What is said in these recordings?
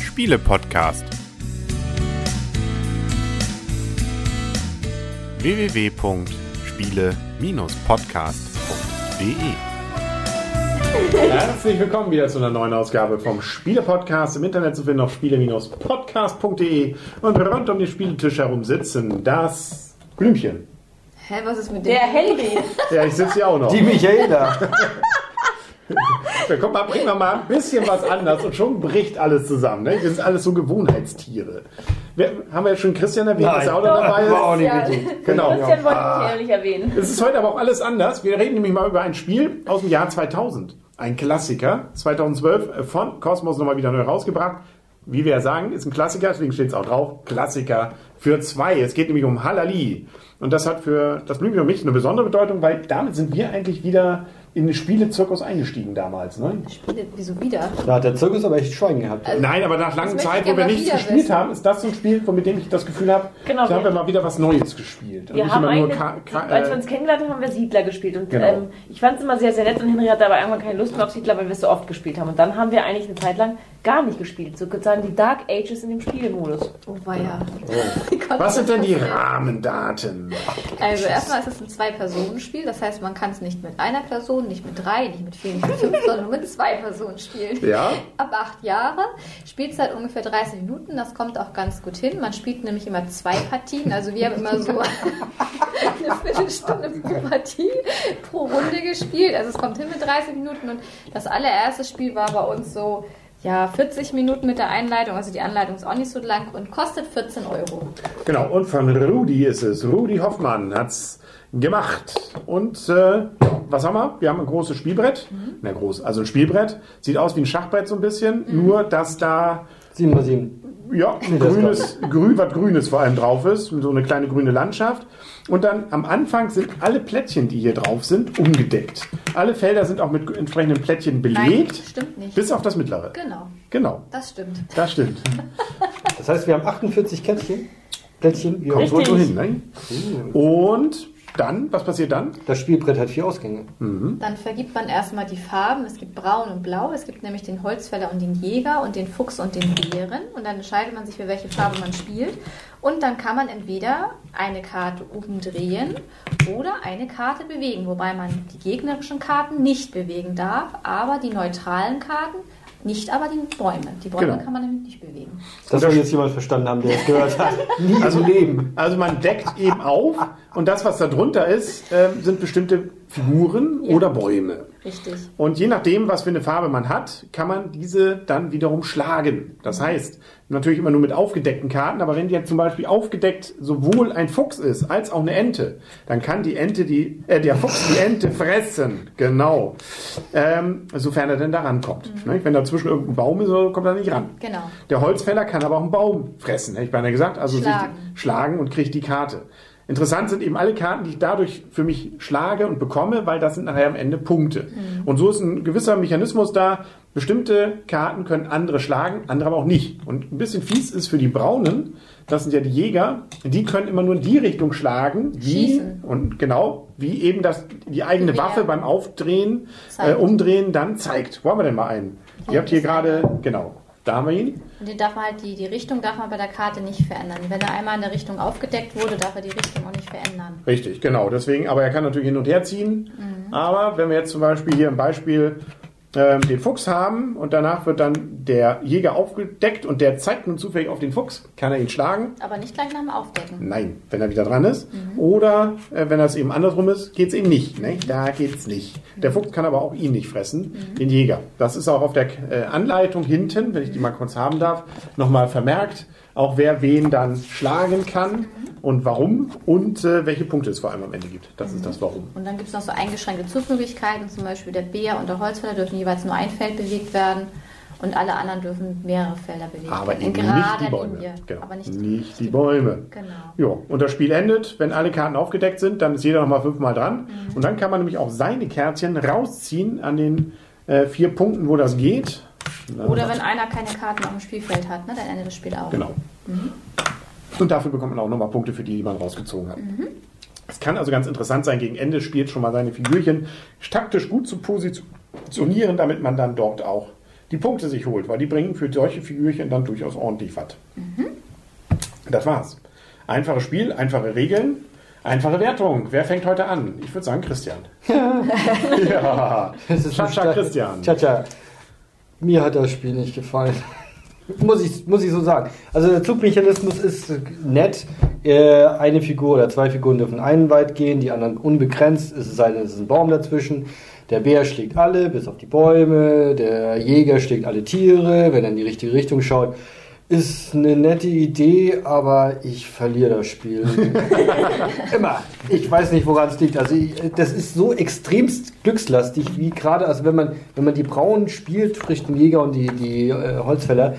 Spiele-Podcast. www.spiele-podcast.de Herzlich willkommen wieder zu einer neuen Ausgabe vom Spiele-Podcast. Im Internet zu finden auf spiele-podcast.de und rund um den Spieltisch herum sitzen das Blümchen. Hä, was ist mit dem? Der Henry. Ja, ich sitze hier auch noch. Die Michaela. Da kommt mal, bringen wir mal ein bisschen was anders und schon bricht alles zusammen. Ne? Wir sind alles so Gewohnheitstiere. Wir, haben wir jetzt schon Christian erwähnt, dass er auch noch dabei War auch ist? nicht Ja. Genau. Christian wollte ich ehrlich erwähnen. Es ist heute aber auch alles anders. Wir reden nämlich mal über ein Spiel aus dem Jahr 2000. Ein Klassiker. 2012 von Cosmos nochmal wieder neu rausgebracht. Wie wir ja sagen, ist ein Klassiker, deswegen steht es auch drauf. Klassiker für zwei. Es geht nämlich um Halali. Und das hat für das Blümchen und mich eine besondere Bedeutung, weil damit sind wir eigentlich wieder in den Spielezirkus eingestiegen damals. Ne? Spiele, wieso wieder? Da hat der Zirkus aber echt Schwein gehabt. Nein, aber nach langer Zeit, wo wir nichts gespielt wissen. haben, ist das so ein Spiel, von mit dem ich das Gefühl habe, Genau, da haben wir- mal wieder was Neues gespielt. Und Wir nicht haben Ka als wir äh, uns kennengelernt haben, haben wir Siedler gespielt. Und Genau. ähm, ich fand es immer sehr, sehr nett und Henry hatte aber irgendwann keine Lust mehr auf Siedler, weil wir es so oft gespielt haben. Und dann haben wir eigentlich eine Zeit lang gar nicht gespielt. Sozusagen die Dark Ages in dem Spielmodus. Oh, weia. was sind denn die Rahmendaten? Also erstmal ist es ein Zwei-Personen-Spiel, das heißt, man kann es nicht mit einer Person, nicht mit drei, nicht mit vier, nicht mit fünf, sondern nur mit zwei Personen spielen. Ja? Ab acht Jahre, Spielzeit ungefähr 30 Minuten, das kommt auch ganz gut hin. Man spielt nämlich immer zwei Partien, also wir haben immer so eine Viertelstunde pro Partie pro Runde gespielt. Also es kommt hin mit 30 Minuten und das allererste Spiel war bei uns so ja, 40 Minuten mit der Einleitung, also die Anleitung ist auch nicht so lang und kostet 14 Euro. Genau, und von Rudi ist es. Rudi Hoffmann hat's gemacht. Und äh, was haben wir? Wir haben ein großes Spielbrett. Na groß, also ein Spielbrett. Sieht aus wie ein Schachbrett so ein bisschen. Nur, dass da 7 mal 7. ja, ein grünes, grün, was Grünes vor allem drauf ist. So eine kleine grüne Landschaft. Und dann am Anfang sind alle Plättchen, die hier drauf sind, umgedeckt. Alle Felder sind auch mit entsprechenden Plättchen belegt. stimmt nicht. Bis auf das mittlere. Genau, Genau, das stimmt. das stimmt. Das heißt, wir haben 48 Kätzchen. Plättchen. Kommt wohl so hin, ne? Und dann, was passiert dann? Das Spielbrett hat vier Ausgänge. Dann vergibt man erstmal die Farben. Es gibt Braun und Blau. Es gibt nämlich den Holzfäller und den Jäger und den Fuchs und den Bären. Und dann entscheidet man sich, für welche Farbe man spielt. Und dann kann man entweder eine Karte umdrehen oder eine Karte bewegen. Wobei man die gegnerischen Karten nicht bewegen darf, aber die neutralen Karten, nicht aber die Bäume. Die Bäume Genau. kann man nämlich nicht bewegen. Das soll jetzt jemand verstanden haben, der es gehört hat. Nie Also im Leben. Also man deckt eben auf und das, was da drunter ist, ähm, sind bestimmte Figuren Ja. oder Bäume. Richtig. Und je nachdem, was für eine Farbe man hat, kann man diese dann wiederum schlagen. Das heißt, natürlich immer nur mit aufgedeckten Karten, aber wenn jetzt zum Beispiel aufgedeckt sowohl ein Fuchs ist als auch eine Ente, dann kann die Ente die, äh, der Fuchs die Ente fressen. Genau. Ähm, sofern er denn da rankommt. Ne? Wenn dazwischen irgendein Baum ist, kommt er nicht ran. Genau. Der Holzfäller kann aber auch einen Baum fressen, hätte ich beinahe gesagt. Also Schlagen. sich schlagen und kriegt die Karte. Interessant sind eben alle Karten, die ich dadurch für mich schlage und bekomme, weil das sind nachher am Ende Punkte. Und so ist ein gewisser Mechanismus da. Bestimmte Karten können andere schlagen, andere aber auch nicht. Und ein bisschen fies ist für die Braunen, das sind ja die Jäger, die können immer nur in die Richtung schlagen, wie, Schießen. und genau, wie eben das, die eigene Gewehr. Waffe beim Aufdrehen, äh, umdrehen dann zeigt. Wo haben wir denn mal einen? Ihr habt hier gerade, genau, da haben wir ihn. Und den darf man halt die, die Richtung darf man bei der Karte nicht verändern. Wenn er einmal in der Richtung aufgedeckt wurde, darf er die Richtung auch nicht verändern. Richtig, genau. Deswegen, aber er kann natürlich hin und her ziehen. Aber wenn wir jetzt zum Beispiel hier im Beispiel ähm, den Fuchs haben und danach wird dann der Jäger aufgedeckt und der zeigt nun zufällig auf den Fuchs, kann er ihn schlagen? Aber nicht gleich nach dem Aufdecken. Nein, wenn er wieder dran ist. Oder äh, wenn das eben andersrum ist, geht's eben nicht. Ne? Da geht's nicht. Der Fuchs kann aber auch ihn nicht fressen, den Jäger. Das ist auch auf der äh, Anleitung hinten, wenn ich die mal kurz haben darf, nochmal vermerkt. Auch wer wen dann schlagen kann und warum und äh, welche Punkte es vor allem am Ende gibt. Das ist das Warum. Und dann gibt es noch so eingeschränkte Zugmöglichkeiten. Zum Beispiel der Bär und der Holzfäller dürfen jeweils nur ein Feld bewegt werden. Und alle anderen dürfen mehrere Felder bewegt Aber eben In nicht die Bäume. Linie. Genau. Aber nicht, nicht die Bäume. Genau. Ja, und das Spiel endet, wenn alle Karten aufgedeckt sind, dann ist jeder nochmal fünfmal dran. Mhm. Und dann kann man nämlich auch seine Kärtchen rausziehen an den äh, vier Punkten, wo das geht. Oder wenn einer keine Karten auf dem Spielfeld hat, ne, dann endet das Spiel auch. Genau. Und dafür bekommt man auch nochmal Punkte für die, die man rausgezogen hat. Es kann also ganz interessant sein, gegen Ende spielt schon mal seine Figürchen taktisch gut zu positionieren, damit man dann dort auch die Punkte sich holt, weil die bringen für solche Figürchen dann durchaus ordentlich was. Das war's. Einfaches Spiel, einfache Regeln, einfache Wertung. Wer fängt heute an? Ich würde sagen Christian. ja, Das ist stark- Christian. Tja, tja. Mir hat das Spiel nicht gefallen. muss, ich, muss ich so sagen. Also der Zugmechanismus ist nett. Äh, Eine Figur oder zwei Figuren dürfen einen weit gehen, die anderen unbegrenzt. Es sei denn, es ist ein Baum dazwischen. Der Bär schlägt alle, bis auf die Bäume. Der Jäger schlägt alle Tiere, wenn er in die richtige Richtung schaut. Ist eine nette Idee, aber ich verliere das Spiel. Immer. Ich weiß nicht, woran es liegt. Also ich, das ist so extremst glückslastig, wie gerade, also wenn man, wenn man die Braunen spielt, sprich den Jäger und die, die äh, Holzfäller,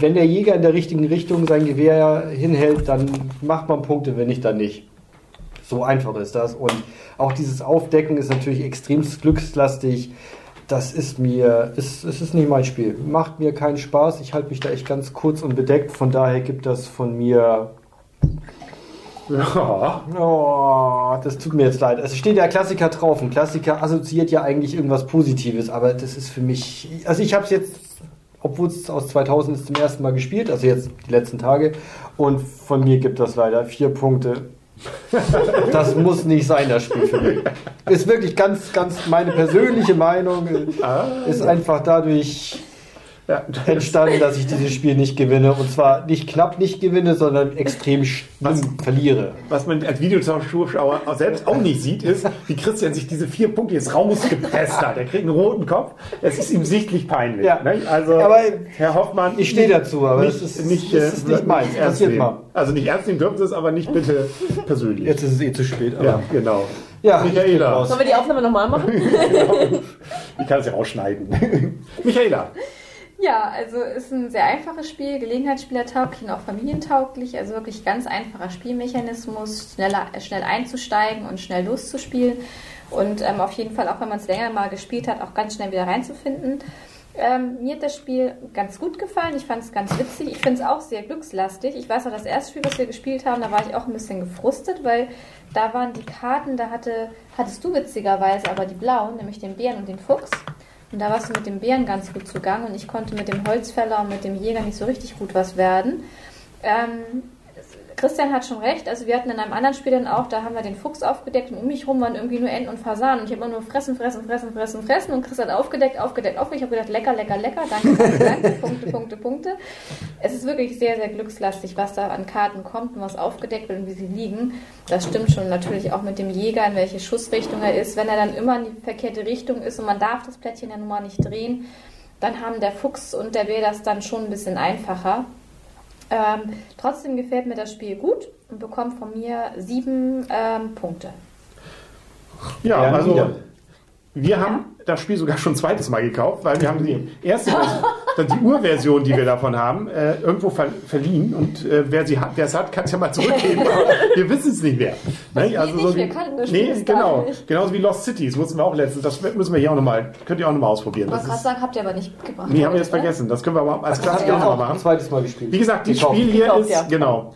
wenn der Jäger in der richtigen Richtung sein Gewehr hinhält, dann macht man Punkte, wenn nicht, dann nicht. So einfach ist das. Und auch dieses Aufdecken ist natürlich extremst glückslastig. Das ist mir, ist, es ist nicht mein Spiel. Macht mir keinen Spaß. Ich halte mich da echt ganz kurz und bedeckt. Von daher gibt das von mir Ja. Oh, das tut mir jetzt leid. Es steht ja Klassiker drauf. Ein Klassiker assoziiert ja eigentlich irgendwas Positives, aber das ist für mich. Also ich habe es jetzt, obwohl es aus 2000 ist, zum ersten Mal gespielt, also jetzt die letzten Tage. Und von mir gibt das leider vier Punkte. Das muss nicht sein, das Spiel für mich. Ist wirklich ganz, ganz meine persönliche Meinung. Ist einfach dadurch Ja. entstanden, dass ich dieses Spiel nicht gewinne. Und zwar nicht knapp nicht gewinne, sondern extrem schlimm verliere. Was man als Videozuschauer selbst auch nicht sieht, ist, wie Christian sich diese vier Punkte jetzt rausgepresst hat. Er kriegt einen roten Kopf. Es ist ihm sichtlich peinlich. Ja. ne? Also, Aber Herr Hoffmann, ich stehe dazu, aber nicht, es ist- nicht, es ist nicht meins. ernst Passiert nehmen. mal. Also nicht ernst nehmen dürfen Sie es, aber nicht bitte persönlich. Jetzt ist es eh zu spät. Aber ja, genau. Ja, Michaela. Sollen wir die Aufnahme nochmal machen? Ich kann es ja rausschneiden. Michaela. Ja, also ist ein sehr einfaches Spiel, Gelegenheitsspielertauglich und auch familientauglich. Also wirklich ganz einfacher Spielmechanismus, schneller, äh, schnell einzusteigen und schnell loszuspielen. Und ähm, auf jeden Fall, auch wenn man es länger mal gespielt hat, auch ganz schnell wieder reinzufinden. Ähm, mir hat das Spiel ganz gut gefallen. Ich fand es ganz witzig. Ich finde es auch sehr glückslastig. Ich weiß auch, das erste Spiel, was wir gespielt haben, da war ich auch ein bisschen gefrustet, weil da waren die Karten, da hatte, hattest du witzigerweise aber die blauen, nämlich den Bären und den Fuchs. Und da warst du mit dem Bären ganz gut zugange und ich konnte mit dem Holzfäller und mit dem Jäger nicht so richtig gut was werden. Ähm, Christian hat schon recht, also wir hatten in einem anderen Spiel dann auch, da haben wir den Fuchs aufgedeckt und um mich rum waren irgendwie nur Enten und Fasanen und ich habe immer nur fressen, fressen, fressen, fressen, fressen und Chris hat aufgedeckt, aufgedeckt, aufgedeckt. Ich habe gedacht, lecker, lecker, lecker, danke, danke, danke, Punkte, Punkte, Punkte. Es ist wirklich sehr, sehr glückslastig, was da an Karten kommt und was aufgedeckt wird und wie sie liegen. Das stimmt schon natürlich auch mit dem Jäger, in welche Schussrichtung er ist. Wenn er dann immer in die verkehrte Richtung ist und man darf das Plättchen ja nun mal nicht drehen, dann haben der Fuchs und der Bär das dann schon ein bisschen einfacher. Ähm, trotzdem gefällt mir das Spiel gut und bekommt von mir sieben ähm, Punkte. Ja, also wir haben das Spiel sogar schon ein zweites Mal gekauft, weil wir haben die erste Version, dann die Urversion, die wir davon haben, äh, irgendwo ver verliehen und äh, wer sie hat, wer es hat, kann es ja mal zurückgeben. aber wir wissen es nicht mehr. Ne? wir nicht, wir kannten das Spiel nee, genau. nicht. Genauso wie Lost Cities mussten wir auch letztens. Das müssen wir hier auch nochmal, könnt ihr auch nochmal ausprobieren. Aber Das krass ist, sagen, habt ihr aber nicht mitgebracht. nee, haben wir jetzt ne? vergessen. Das können wir aber als Klassiker er auch auch mal ein machen. zweites Mal gespielt. Wie gesagt, das Gekauft. Spiel hier ist, ja. genau,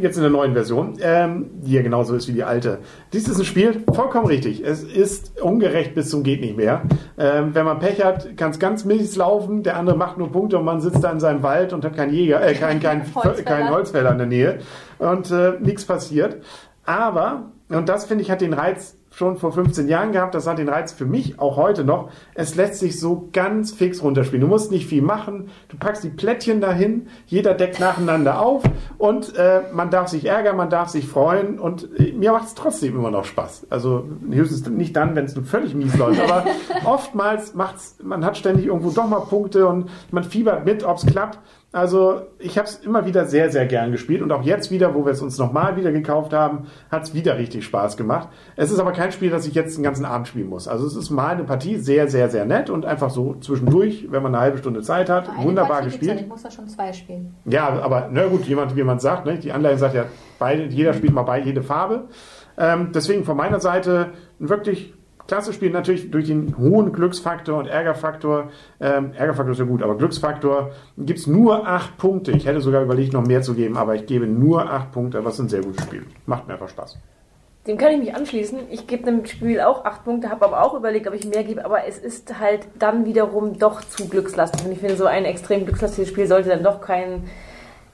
jetzt in der neuen Version, ähm, die ja genauso ist wie die alte. Dies ist ein Spiel, vollkommen richtig. Es ist ungerecht bis zum geht nicht mehr. Ähm, wenn man Pech hat, kann es ganz mies laufen, der andere macht nur Punkte und man sitzt da in seinem Wald und hat keinen Jäger, äh, keinen kein, Holzfäller. kein Holzfäller in der Nähe und äh, nichts passiert. Aber, und das finde ich hat den Reiz schon vor 15 Jahren gehabt, das hat den Reiz für mich auch heute noch, es lässt sich so ganz fix runterspielen. Du musst nicht viel machen, du packst die Plättchen dahin, jeder deckt nacheinander auf. Und äh, man darf sich ärgern, man darf sich freuen. Und äh, mir macht es trotzdem immer noch Spaß. Also höchstens nicht dann, wenn es nur völlig mies läuft, aber oftmals macht's, man hat ständig irgendwo doch mal Punkte und man fiebert mit, ob es klappt. Also ich habe es immer wieder sehr, sehr gern gespielt und auch jetzt wieder, wo wir es uns nochmal wieder gekauft haben, hat es wieder richtig Spaß gemacht. Es ist aber kein Spiel, das ich jetzt den ganzen Abend spielen muss. Also es ist mal eine Partie, sehr, sehr, sehr nett und einfach so zwischendurch, wenn man eine halbe Stunde Zeit hat, Eine wunderbar Partie ja gespielt. Ich muss da schon zwei spielen. Ja, aber na gut, jemand, wie man sagt, ne? die Anleitung sagt ja, beide, jeder spielt mal bei jede Farbe. Ähm, deswegen von meiner Seite ein wirklich klasse Spiel, natürlich durch den hohen Glücksfaktor und Ärgerfaktor. Ähm, Ärgerfaktor ist ja gut, aber Glücksfaktor gibt's nur acht Punkte. Ich hätte sogar überlegt, noch mehr zu geben, aber ich gebe nur acht Punkte, was ein sehr gutes Spiel. Macht mir einfach Spaß. Dem kann ich mich anschließen. Ich gebe dem Spiel auch acht Punkte, habe aber auch überlegt, ob ich mehr gebe, aber es ist halt dann wiederum doch zu glückslastig. Und ich finde, so ein extrem glückslastiges Spiel sollte dann doch kein,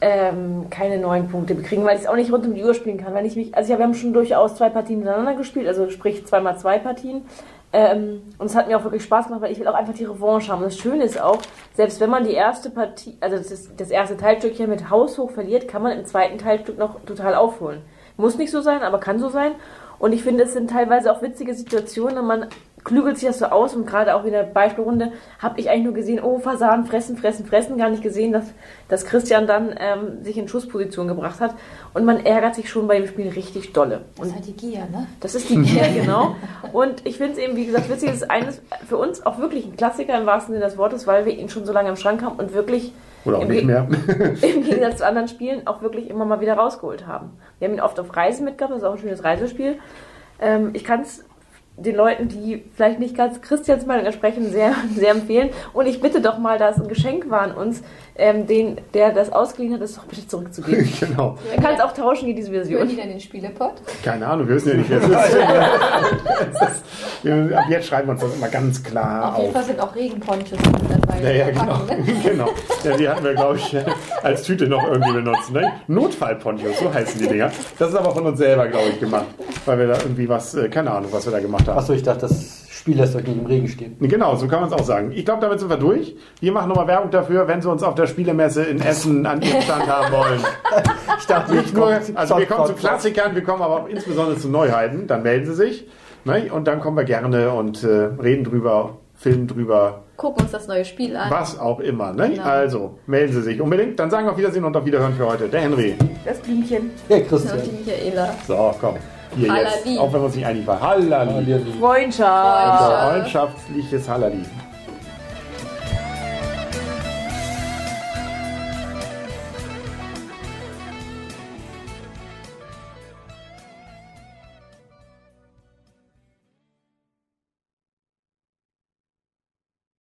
ähm, keine neun Punkte bekriegen, weil ich es auch nicht rund um die Uhr spielen kann. Weil ich mich, also ja, wir haben schon durchaus zwei Partien miteinander gespielt, also sprich zweimal zwei Partien. Ähm, und es hat mir auch wirklich Spaß gemacht, weil ich will auch einfach die Revanche haben. Und das Schöne ist auch, selbst wenn man die erste Partie, also das, das erste Teilstück hier mit haushoch verliert, kann man im zweiten Teilstück noch total aufholen. Muss nicht so sein, aber kann so sein. Und ich finde, es sind teilweise auch witzige Situationen und man klügelt sich das so aus und gerade auch in der Beispielrunde habe ich eigentlich nur gesehen, oh, Fasan, fressen, fressen, fressen, gar nicht gesehen, dass, dass Christian dann ähm, sich in Schussposition gebracht hat und man ärgert sich schon bei dem Spiel richtig dolle. Das ist halt die Gier, ne? Das ist die Gier, genau. Und ich finde es eben, wie gesagt, witzig, es ist eines für uns auch wirklich ein Klassiker im wahrsten Sinne des Wortes, weil wir ihn schon so lange im Schrank haben und wirklich Oder auch im nicht mehr. im Gegensatz zu anderen Spielen auch wirklich immer mal wieder rausgeholt haben. Wir haben ihn oft auf Reisen mitgehabt, das ist auch ein schönes Reisespiel. Ähm, ich kann es den Leuten, die vielleicht nicht ganz Christians Meinung entsprechen, sehr, sehr empfehlen. Und ich bitte doch mal, da es ein Geschenk war an uns, ähm, den, der das ausgeliehen hat, das doch bitte zurückzugeben. genau. Er kann es auch tauschen gegen diese Hören Version. die dann den Spielepot? Keine Ahnung, wir wissen ja nicht, wer es ist. Das ist- wir- Ab jetzt schreiben wir uns das immer ganz klar Auf jeden auf. Fall sind auch Regenponchos mit dabei. Ja, ja, genau. Ne? genau. Ja, die hatten wir, glaube ich, als Tüte noch irgendwie benutzt. Ne? Notfallponchos, so heißen die Dinger. Das ist aber von uns selber, glaube ich, gemacht. Weil wir da irgendwie was, äh, keine Ahnung, was wir da gemacht haben. Achso, ich dachte, das Spiel lässt euch nicht im Regen stehen. Genau, so kann man es auch sagen. Ich glaube, damit sind wir durch. Wir machen nochmal Werbung dafür, wenn Sie uns auf der Spielemesse in Essen an Ihrem Stand haben wollen. Ich dachte, Nicht nur, also wir kommen zu Klassikern, wir kommen aber auch insbesondere zu Neuheiten. Dann melden Sie sich. Ne? Und dann kommen wir gerne und äh, reden drüber, filmen drüber, Gucken uns das neue Spiel an. was auch immer. Ne? Genau. Also, melden Sie sich unbedingt. Dann sagen wir auf Wiedersehen und auf Wiederhören für heute. Der Henry. Das Blümchen. Und Christian. die Michaela. So, komm. Hier jetzt. Hallali. Auch wenn wir uns nicht einig waren. Hallali. Hallihalli. Freundschaft. Freundschaft. Freundschaftliches Hallali.